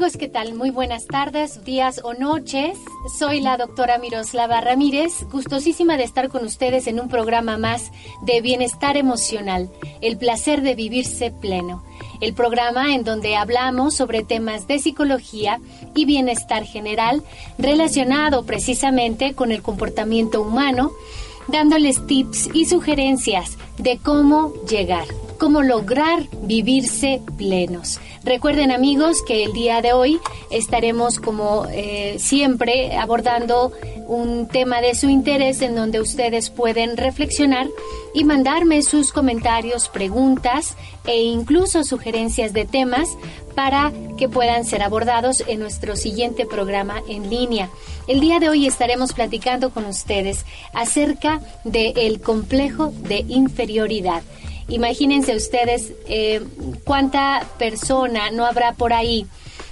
Amigos, ¿qué tal? Muy buenas tardes, días o noches. Soy la doctora Miroslava Ramírez, gustosísima de estar con ustedes en un programa más de bienestar emocional, el placer de vivirse pleno. El programa en donde hablamos sobre temas de psicología y bienestar general relacionado precisamente con el comportamiento humano, dándoles tips y sugerencias de cómo llegar, cómo lograr vivirse plenos. Recuerden amigos que el día de hoy estaremos como eh, siempre abordando un tema de su interés en donde ustedes pueden reflexionar y mandarme sus comentarios, preguntas e incluso sugerencias de temas para que puedan ser abordados en nuestro siguiente programa en línea. El día de hoy estaremos platicando con ustedes acerca del complejo de inferioridad. Imagínense ustedes eh, cuánta persona no habrá por ahí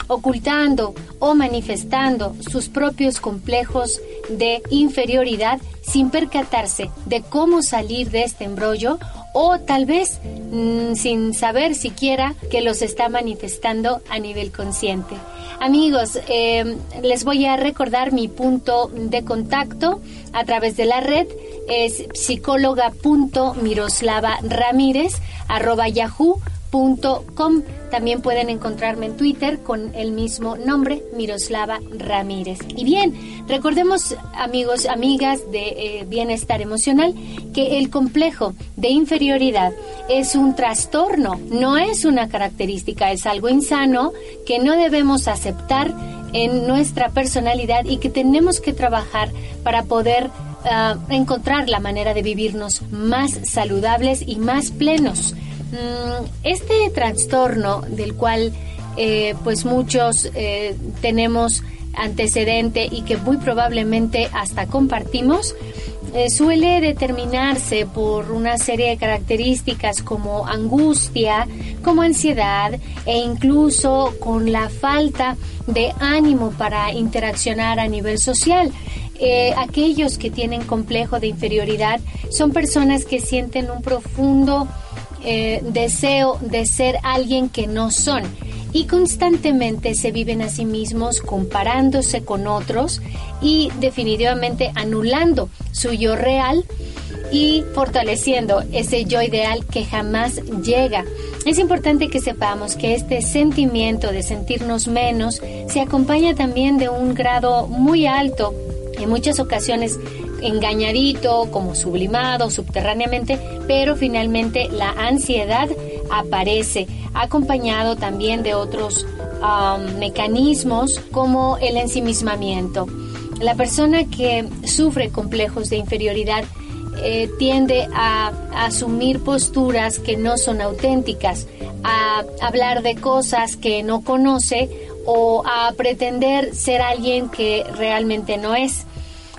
ocultando o manifestando sus propios complejos de inferioridad sin percatarse de cómo salir de este embrollo o tal vez mm, sin saber siquiera que los está manifestando a nivel consciente. Amigos, eh, les voy a recordar mi punto de contacto a través de la red es yahoo.com También pueden encontrarme en Twitter con el mismo nombre, Miroslava Ramírez. Y bien, recordemos, amigos, amigas de eh, bienestar emocional, que el complejo de inferioridad es un trastorno, no es una característica, es algo insano que no debemos aceptar en nuestra personalidad y que tenemos que trabajar para poder encontrar la manera de vivirnos más saludables y más plenos. Mm, este trastorno del cual eh, pues muchos eh, tenemos antecedente y que muy probablemente hasta compartimos, eh, suele determinarse por una serie de características como angustia, como ansiedad e incluso con la falta de ánimo para interaccionar a nivel social. Aquellos que tienen complejo de inferioridad son personas que sienten un profundo eh, deseo de ser alguien que no son y constantemente se viven a sí mismos comparándose con otros y definitivamente anulando su yo real y fortaleciendo ese yo ideal que jamás llega. Es importante que sepamos que este sentimiento de sentirnos menos se acompaña también de un grado muy alto en muchas ocasiones engañadito, como sublimado subterráneamente, pero finalmente la ansiedad aparece acompañado también de otros mecanismos como el ensimismamiento. La persona que sufre complejos de inferioridad eh, tiende a asumir posturas que no son auténticas, a hablar de cosas que no conoce o a pretender ser alguien que realmente no es.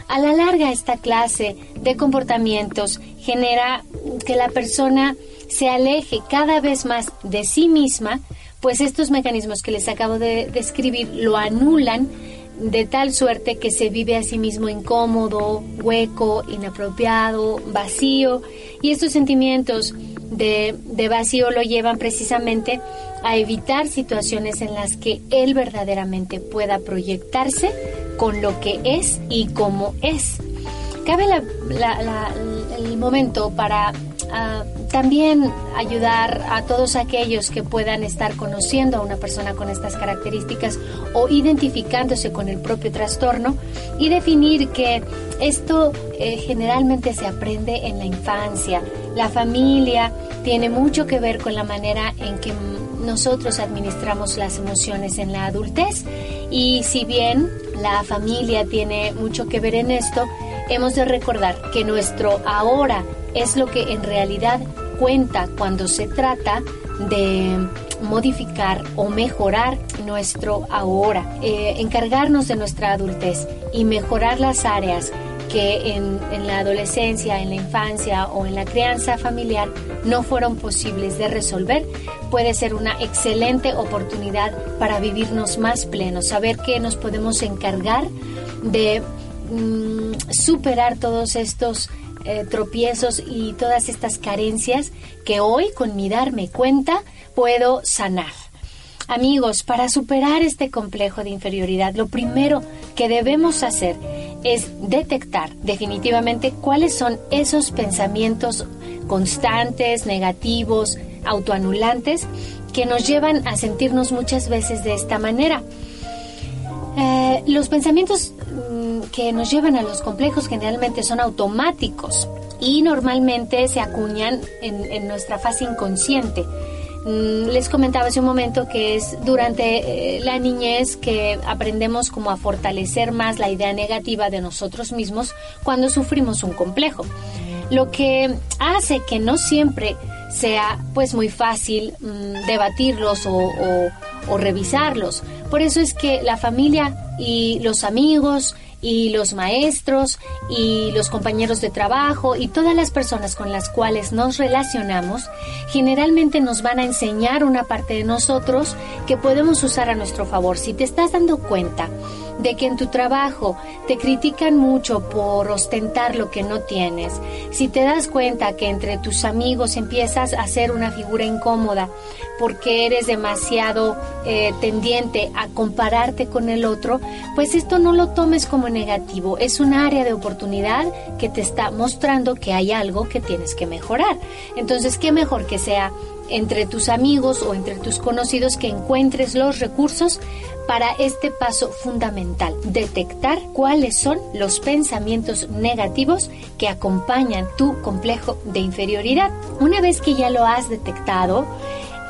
A la larga, esta clase de comportamientos genera que la persona se aleje cada vez más de sí misma, pues estos mecanismos que les acabo de describir lo anulan de tal suerte que se vive a sí mismo incómodo, hueco, inapropiado, vacío, y estos sentimientos de, vacío lo llevan precisamente a evitar situaciones en las que él verdaderamente pueda proyectarse con lo que es y cómo es. Cabe el momento para ah, también ayudar a todos aquellos que puedan estar conociendo a una persona con estas características o identificándose con el propio trastorno y definir que esto eh, generalmente se aprende en la infancia. La familia tiene mucho que ver con la manera en que nosotros administramos las emociones en la adultez y si bien la familia tiene mucho que ver en esto, hemos de recordar que nuestro ahora es lo que en realidad cuenta cuando se trata de modificar o mejorar nuestro ahora, eh, encargarnos de nuestra adultez y mejorar las áreas que en, en, la adolescencia, en la infancia o en la crianza familiar no fueron posibles de resolver, puede ser una excelente oportunidad para vivirnos más plenos, saber que nos podemos encargar de mm, superar todos estos eh, tropiezos y todas estas carencias que hoy con mi darme cuenta puedo sanar. Amigos, para superar este complejo de inferioridad, lo primero que debemos hacer es detectar definitivamente cuáles son esos pensamientos constantes, negativos, autoanulantes, que nos llevan a sentirnos muchas veces de esta manera. Eh, los pensamientos mm, que nos llevan a los complejos generalmente son automáticos y normalmente se acuñan en nuestra fase inconsciente. Mm, les comentaba hace un momento que es durante eh, la niñez que aprendemos como a fortalecer más la idea negativa de nosotros mismos cuando sufrimos un complejo. Lo que hace que no siempre sea pues muy fácil mm, debatirlos o, o revisarlos. Por eso es que la familia y los amigos y los maestros y los compañeros de trabajo y todas las personas con las cuales nos relacionamos generalmente nos van a enseñar una parte de nosotros que podemos usar a nuestro favor. Si te estás dando cuenta de que en tu trabajo te critican mucho por ostentar lo que no tienes, si te das cuenta que entre tus amigos empiezas a ser una figura incómoda porque eres demasiado eh, tendiente a compararte con el otro, pues esto no lo tomes como negativo, es un área de oportunidad que te está mostrando que hay algo que tienes que mejorar. Entonces, ¿qué mejor que sea entre tus amigos o entre tus conocidos que encuentres los recursos para este paso fundamental, detectar cuáles son los pensamientos negativos que acompañan tu complejo de inferioridad. Una vez que ya lo has detectado,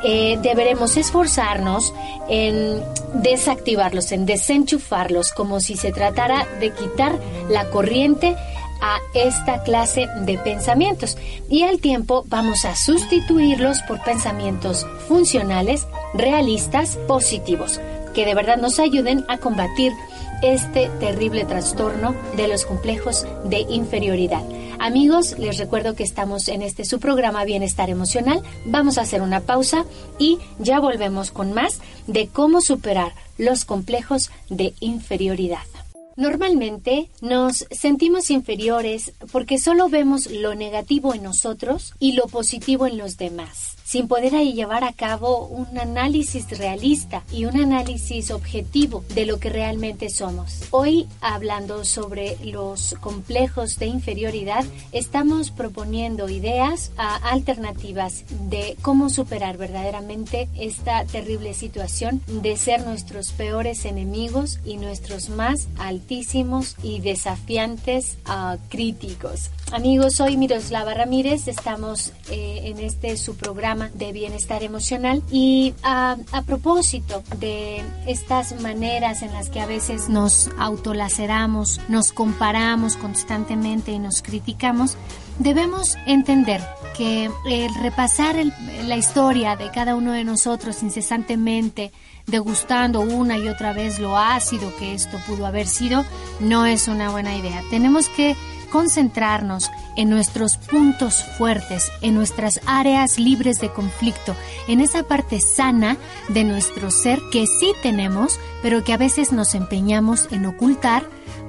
eh, deberemos esforzarnos en desactivarlos, en desenchufarlos, como si se tratara de quitar la corriente a esta clase de pensamientos y al tiempo vamos a sustituirlos por pensamientos funcionales, realistas, positivos, que de verdad nos ayuden a combatir este terrible trastorno de los complejos de inferioridad. Amigos, les recuerdo que estamos en este su programa Bienestar Emocional. Vamos a hacer una pausa y ya volvemos con más de cómo superar los complejos de inferioridad. Normalmente nos sentimos inferiores porque solo vemos lo negativo en nosotros y lo positivo en los demás sin poder ahí llevar a cabo un análisis realista y un análisis objetivo de lo que realmente somos. Hoy, hablando sobre los complejos de inferioridad, estamos proponiendo ideas a alternativas de cómo superar verdaderamente esta terrible situación de ser nuestros peores enemigos y nuestros más altísimos y desafiantes uh, críticos. Amigos, soy Miroslava Ramírez, estamos eh, en este su programa de bienestar emocional y a, a, propósito de estas maneras en las que a veces nos autolaceramos, nos comparamos constantemente y nos criticamos, debemos entender que el repasar la historia de cada uno de nosotros incesantemente, degustando una y otra vez lo ácido que esto pudo haber sido, no es una buena idea. Tenemos que concentrarnos en nuestros puntos fuertes, en nuestras áreas libres de conflicto, en esa parte sana de nuestro ser que sí tenemos, pero que a veces nos empeñamos en ocultar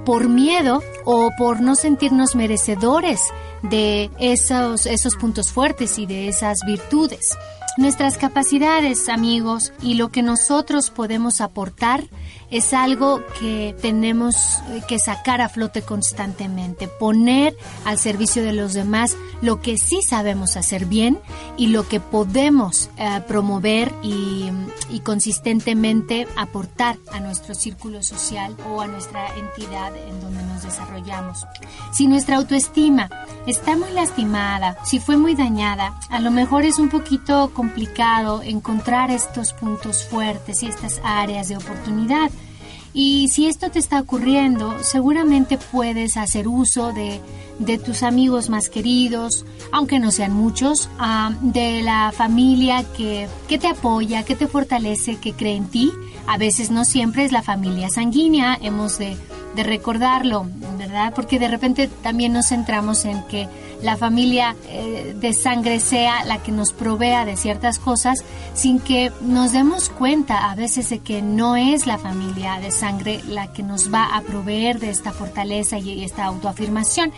por miedo o por no sentirnos merecedores de esos, esos puntos fuertes y de esas virtudes. Nuestras capacidades, amigos, y lo que nosotros podemos aportar es algo que tenemos que sacar a flote constantemente, poner al servicio de los demás lo que sí sabemos hacer bien y lo que podemos eh, promover y consistentemente aportar a nuestro círculo social o a nuestra entidad en donde nos desarrollamos. Si nuestra autoestima está muy lastimada, si fue muy dañada, a lo mejor es un poquito complicado encontrar estos puntos fuertes y estas áreas de oportunidad. Y si esto te está ocurriendo, seguramente puedes hacer uso de, de tus amigos más queridos, aunque no sean muchos, uh, de la familia que, que te apoya, que te fortalece, que cree en ti. A veces no siempre es la familia sanguínea, hemos de, de recordarlo, ¿verdad? Porque de repente también nos centramos en que la familia eh, de sangre sea la que nos provea de ciertas cosas sin que nos demos cuenta a veces de que no es la familia de sangre la que nos va a proveer de esta fortaleza y esta autoafirmación.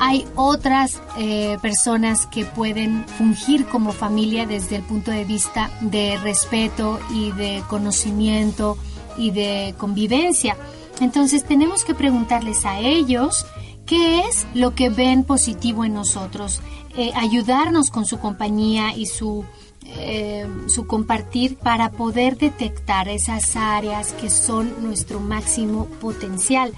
Hay otras eh, personas que pueden fungir como familia desde el punto de vista de respeto y de conocimiento y de convivencia. Entonces tenemos que preguntarles a ellos qué es lo que ven positivo en nosotros, eh, ayudarnos con su compañía y su, eh, su compartir para poder detectar esas áreas que son nuestro máximo potencial.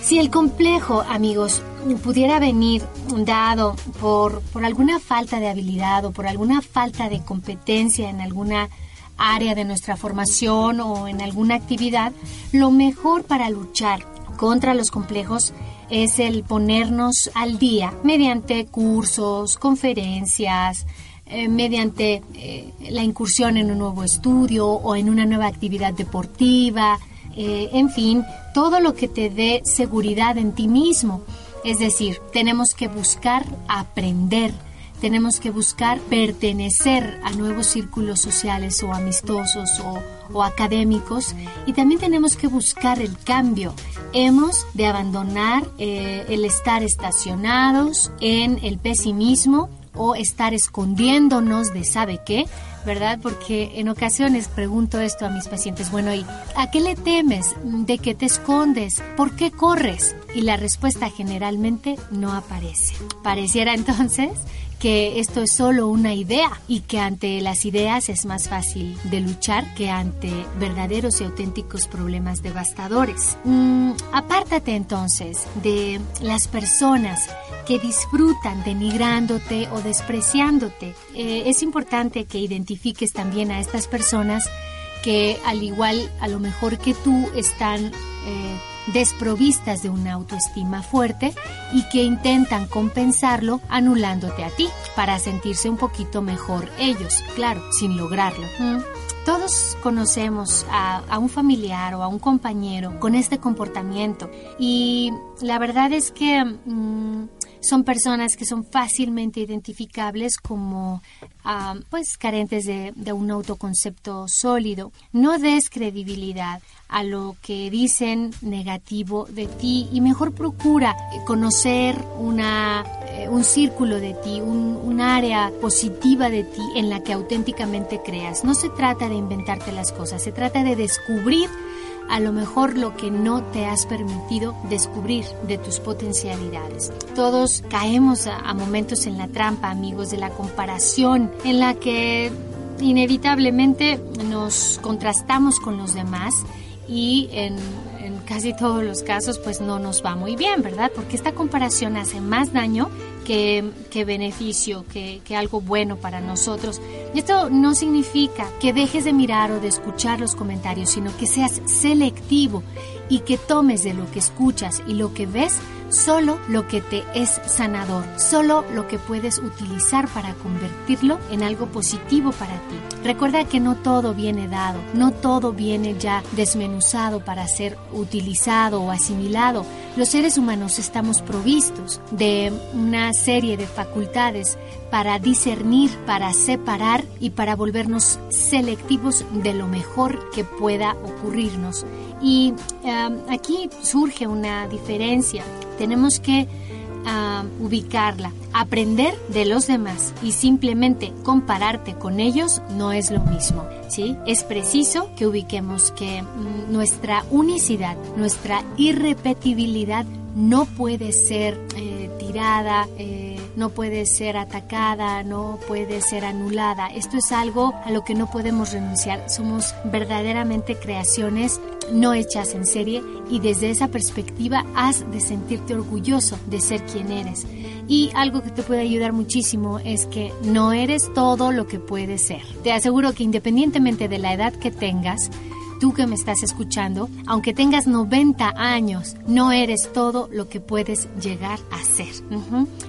Si el complejo, amigos, pudiera venir dado por, por alguna falta de habilidad o por alguna falta de competencia en alguna área de nuestra formación o en alguna actividad, lo mejor para luchar contra los complejos es el ponernos al día mediante cursos, conferencias, eh, mediante eh, la incursión en un nuevo estudio o en una nueva actividad deportiva, eh, en fin, todo lo que te dé seguridad en ti mismo. Es decir, tenemos que buscar aprender tenemos que buscar pertenecer a nuevos círculos sociales o amistosos o, académicos y también tenemos que buscar el cambio. Hemos de abandonar eh, el estar estacionados en el pesimismo o estar escondiéndonos de sabe qué, ¿verdad? Porque en ocasiones pregunto esto a mis pacientes, bueno, ¿y a qué le temes? ¿De qué te escondes? ¿Por qué corres? Y la respuesta generalmente no aparece. Pareciera entonces que esto es solo una idea y que ante las ideas es más fácil de luchar que ante verdaderos y auténticos problemas devastadores. Mm, apártate entonces de las personas que disfrutan denigrándote o despreciándote. Eh, es importante que identifiques también a estas personas que al igual a lo mejor que tú están eh, desprovistas de una autoestima fuerte y que intentan compensarlo anulándote a ti para sentirse un poquito mejor ellos, claro, sin lograrlo. Mm. Todos conocemos a, un familiar o a un compañero con este comportamiento y la verdad es que mm, son personas que son fácilmente identificables como ah, pues carentes de, un autoconcepto sólido. No des credibilidad a lo que dicen negativo de ti y mejor procura conocer una, eh, un círculo de ti, un área positiva de ti en la que auténticamente creas. No se trata de inventarte las cosas, se trata de descubrir a lo mejor lo que no te has permitido descubrir de tus potencialidades. Todos caemos a, momentos en la trampa, amigos, de la comparación, en la que inevitablemente nos contrastamos con los demás y en, casi todos los casos pues no nos va muy bien, ¿verdad? Porque esta comparación hace más daño que, que beneficio, que, que, algo bueno para nosotros. Y esto no significa que dejes de mirar o de escuchar los comentarios, sino que seas selectivo y que tomes de lo que escuchas y lo que ves solo lo que te es sanador, solo lo que puedes utilizar para convertirlo en algo positivo para ti. Recuerda que no todo viene dado, no todo viene ya desmenuzado para ser utilizado o asimilado. Los seres humanos estamos provistos de una serie de facultades para discernir, para separar y para volvernos selectivos de lo mejor que pueda ocurrirnos. Y eh, aquí surge una diferencia tenemos que ah, ubicarla. Aprender de los demás y simplemente compararte con ellos no es lo mismo. ¿sí? Es preciso que ubiquemos que mm, nuestra unicidad, nuestra irrepetibilidad no puede ser eh, tirada. Eh, no puede ser atacada, no puede ser anulada. Esto es algo a lo que no podemos renunciar. Somos verdaderamente creaciones no hechas en serie y desde esa perspectiva has de sentirte orgulloso de ser quien eres. Y algo que te puede ayudar muchísimo es que no eres todo lo que puedes ser. Te aseguro que independientemente de la edad que tengas, tú que me estás escuchando, aunque tengas 90 años, no eres todo lo que puedes llegar a ser.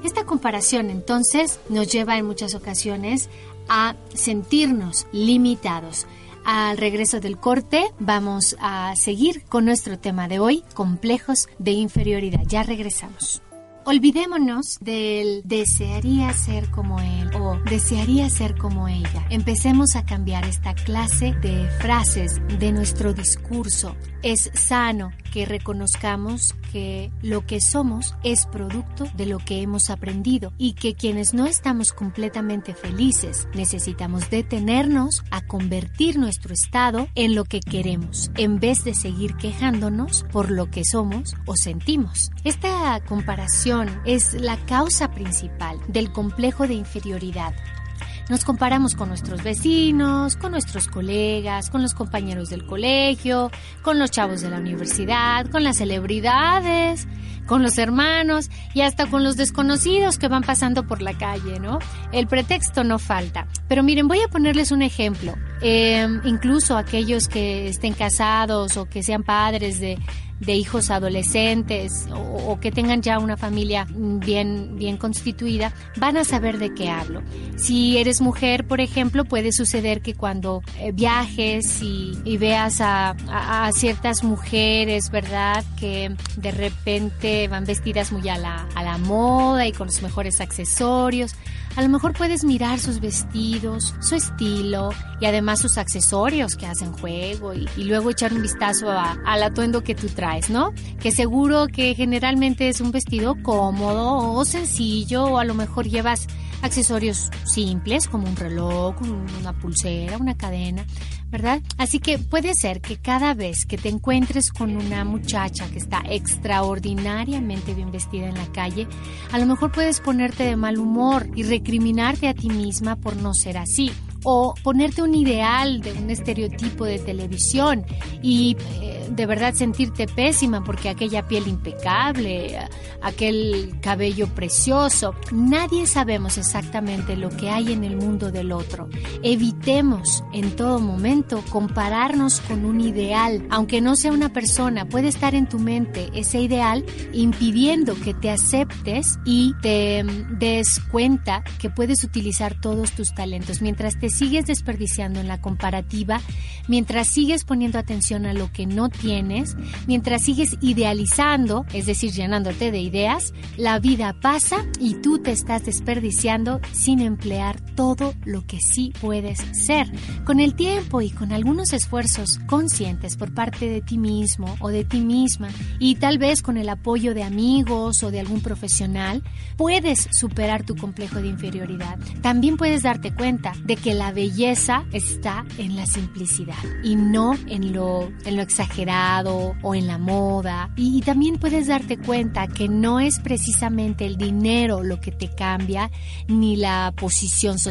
Esta comparación entonces nos lleva en muchas ocasiones a sentirnos limitados Al regreso del corte vamos a seguir con nuestro tema de hoy, complejos de inferioridad. Ya regresamos. Olvidémonos del desearía ser como él o desearía ser como ella. Empecemos a cambiar esta clase de frases de nuestro discurso. Es sano que reconozcamos que lo que somos es producto de lo que hemos aprendido y que quienes no estamos completamente felices necesitamos detenernos a convertir nuestro estado en lo que queremos en vez de seguir quejándonos por lo que somos o sentimos. Esta comparación es la causa principal del complejo de inferioridad nos comparamos con nuestros vecinos, con nuestros colegas, con los compañeros del colegio, con los chavos de la universidad, con las celebridades, con los hermanos y hasta con los desconocidos que van pasando por la calle, ¿no? El pretexto no falta. Pero miren, voy a ponerles un ejemplo. Eh, incluso aquellos que estén casados o que sean padres de de hijos adolescentes o, que tengan ya una familia bien, bien constituida, van a saber de qué hablo. Si eres mujer, por ejemplo, puede suceder que cuando eh, viajes y, veas a, a, ciertas mujeres, ¿verdad? Que de repente van vestidas muy a la, a la moda y con los mejores accesorios. A lo mejor puedes mirar sus vestidos, su estilo y además sus accesorios que hacen juego y, luego echar un vistazo al atuendo que tú traes, ¿no? Que seguro que generalmente es un vestido cómodo o sencillo o a lo mejor llevas accesorios simples como un reloj, una pulsera, una cadena, ¿verdad? Así que puede ser que cada vez que te encuentres con una muchacha que está extraordinariamente bien vestida en la calle, a lo mejor puedes ponerte de mal humor y recriminarte a ti misma por no ser así o ponerte un ideal de un estereotipo de televisión y eh, de verdad sentirte pésima porque aquella piel impecable, aquel cabello precioso. Nadie sabemos exactamente lo que hay en el mundo del otro. Evitemos en todo momento compararnos con un ideal, aunque no sea una persona, puede estar en tu mente ese ideal impidiendo que te aceptes y te mm, des cuenta que puedes utilizar todos tus talentos mientras te sigues desperdiciando en la comparativa, mientras sigues poniendo atención a lo que no tienes, mientras sigues idealizando, es decir, llenándote de ideas, la vida pasa y tú te estás desperdiciando sin emplear todo lo que sí puedes ser. Con el tiempo y con algunos esfuerzos conscientes por parte de ti mismo o de ti misma y tal vez con el apoyo de amigos o de algún profesional, puedes superar tu complejo de inferioridad. También puedes darte cuenta de que la belleza está en la simplicidad y no en lo, en lo exagerado o en la moda. Y, también puedes darte cuenta que no es precisamente el dinero lo que te cambia, ni la posición social,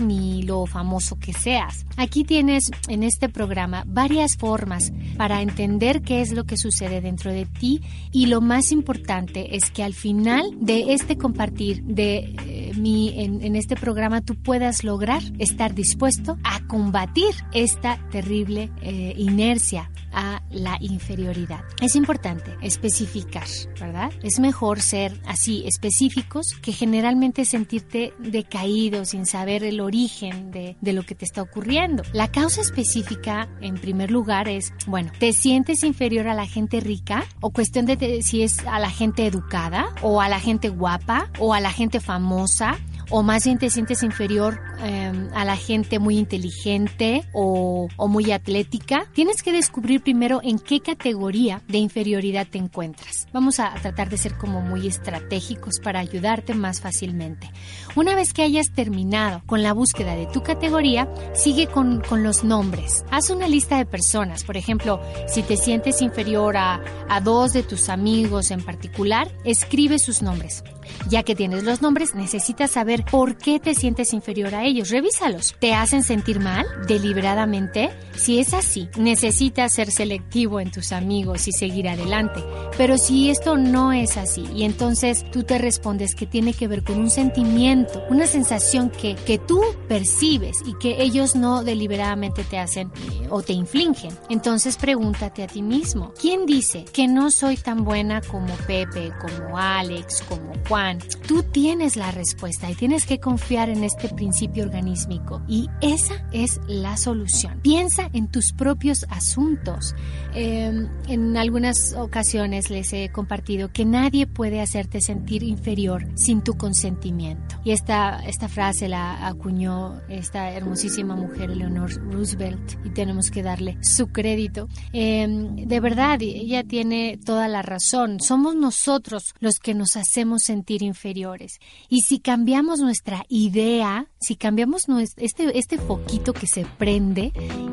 ni lo famoso que seas. Aquí tienes en este programa varias formas para entender qué es lo que sucede dentro de ti y lo más importante es que al final de este compartir de eh, mi en, en este programa tú puedas lograr estar dispuesto a combatir esta terrible eh, inercia a la inferioridad. Es importante especificar, ¿verdad? Es mejor ser así específicos que generalmente sentirte decaído sin saber el origen de, de lo que te está ocurriendo. La causa específica, en primer lugar, es, bueno, ¿te sientes inferior a la gente rica? O cuestión de si es a la gente educada, o a la gente guapa, o a la gente famosa, o más bien te sientes inferior em, a la gente muy inteligente o, muy atlética, tienes que descubrir primero en qué categoría de inferioridad te encuentras. Vamos a tratar de ser como muy estratégicos para ayudarte más fácilmente. Una vez que hayas terminado con la búsqueda de tu categoría, sigue con, con los nombres. Haz una lista de personas, por ejemplo, si te sientes inferior a, a dos de tus amigos en particular, escribe sus nombres. Ya que tienes los nombres, necesitas saber por qué te sientes inferior a ellos. Revísalos. ¿Te hacen sentir mal deliberadamente? Si es así, necesitas ser selectivo en tus amigos y seguir adelante. Pero si esto no es así y entonces tú te respondes que tiene que ver con un sentimiento, una sensación que, que tú percibes y que ellos no deliberadamente te hacen o te infligen, entonces pregúntate a ti mismo, ¿quién dice que no soy tan buena como Pepe, como Alex, como Juan? Tú tienes la respuesta y tienes que confiar en este principio organísmico y esa es la solución. Piensa en tus propios asuntos. Em, en algunas ocasiones les he compartido que nadie puede hacerte sentir inferior sin tu consentimiento. Y esta, esta frase la acuñó esta hermosísima mujer, Eleanor Roosevelt, y tenemos que darle su crédito. Em, de verdad, ella tiene toda la razón. Somos nosotros los que nos hacemos sentir inferiores. Y si cambiamos nuestra idea, si cambiamos este, este foquito que se prende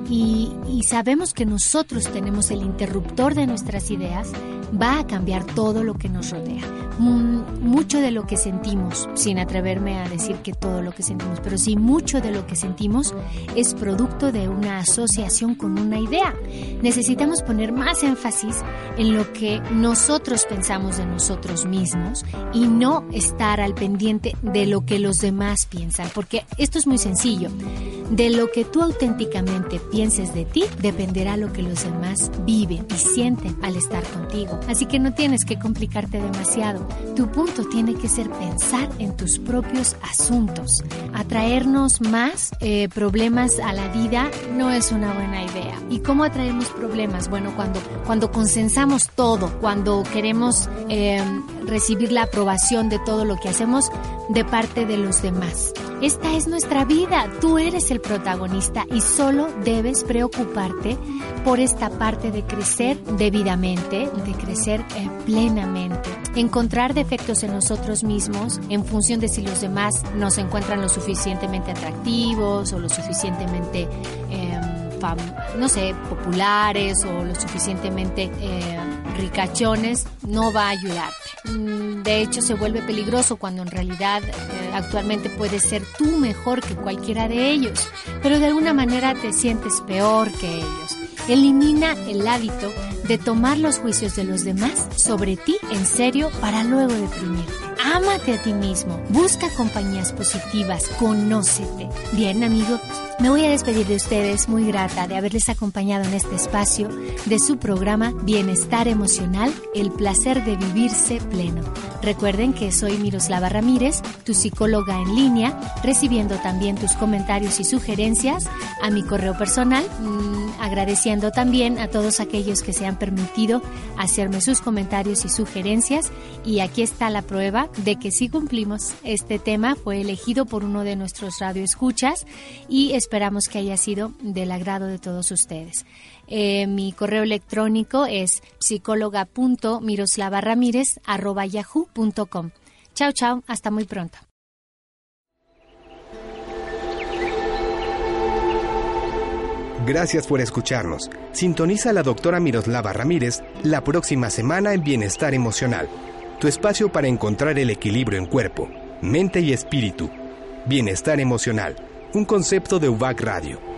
y, y sabemos que nosotros tenemos el interruptor de nuestras ideas, va a cambiar todo lo que nos rodea. Mucho de lo que sentimos, sin atreverme a decir que todo lo que sentimos, pero sí mucho de lo que sentimos es producto de una asociación con una idea. Necesitamos poner más énfasis en lo que nosotros pensamos de nosotros mismos y no estar al pendiente de lo que los demás piensan, porque esto es muy sencillo. De lo que tú auténticamente pienses de ti dependerá lo que los demás viven y sienten al estar contigo. Así que no tienes que complicarte demasiado. Tu punto tiene que ser pensar en tus propios asuntos. Atraernos más eh, problemas a la vida no es una buena idea. ¿Y cómo atraemos problemas? Bueno, cuando, cuando consensamos todo, cuando queremos eh, recibir la aprobación de todo lo que hacemos de parte de los demás. Esta es nuestra vida, tú eres el protagonista y solo debes preocuparte por esta parte de crecer debidamente, de crecer eh, plenamente. Encontrar defectos en nosotros mismos en función de si los demás nos encuentran lo suficientemente atractivos o lo suficientemente... Em, no sé, populares o lo suficientemente eh, ricachones, no va a ayudarte. Mm, de hecho, se vuelve peligroso cuando en realidad eh, actualmente puedes ser tú mejor que cualquiera de ellos, pero de alguna manera te sientes peor que ellos. Elimina el hábito de tomar los juicios de los demás sobre ti en serio para luego deprimirte. Ámate a ti mismo, busca compañías positivas, conócete. Bien, amigos, me voy a despedir de ustedes muy grata de haberles acompañado en este espacio de su programa Bienestar Emocional, el placer de vivirse pleno. Recuerden que soy Miroslava Ramírez, tu psicóloga en línea, recibiendo también tus comentarios y sugerencias a mi correo personal, mm, agradeciendo también a todos aquellos que se han permitido hacerme sus comentarios y sugerencias. Y aquí está la prueba de que sí cumplimos. Este tema fue elegido por uno de nuestros radioescuchas y esperamos que haya sido del agrado de todos ustedes. Eh, mi correo electrónico es psicóloga.miroslavaramírez.yahoo.com. Chao, chao, hasta muy pronto. Gracias por escucharnos. Sintoniza a la doctora Miroslava Ramírez la próxima semana en Bienestar Emocional, tu espacio para encontrar el equilibrio en cuerpo, mente y espíritu. Bienestar Emocional un concepto de UVAC Radio.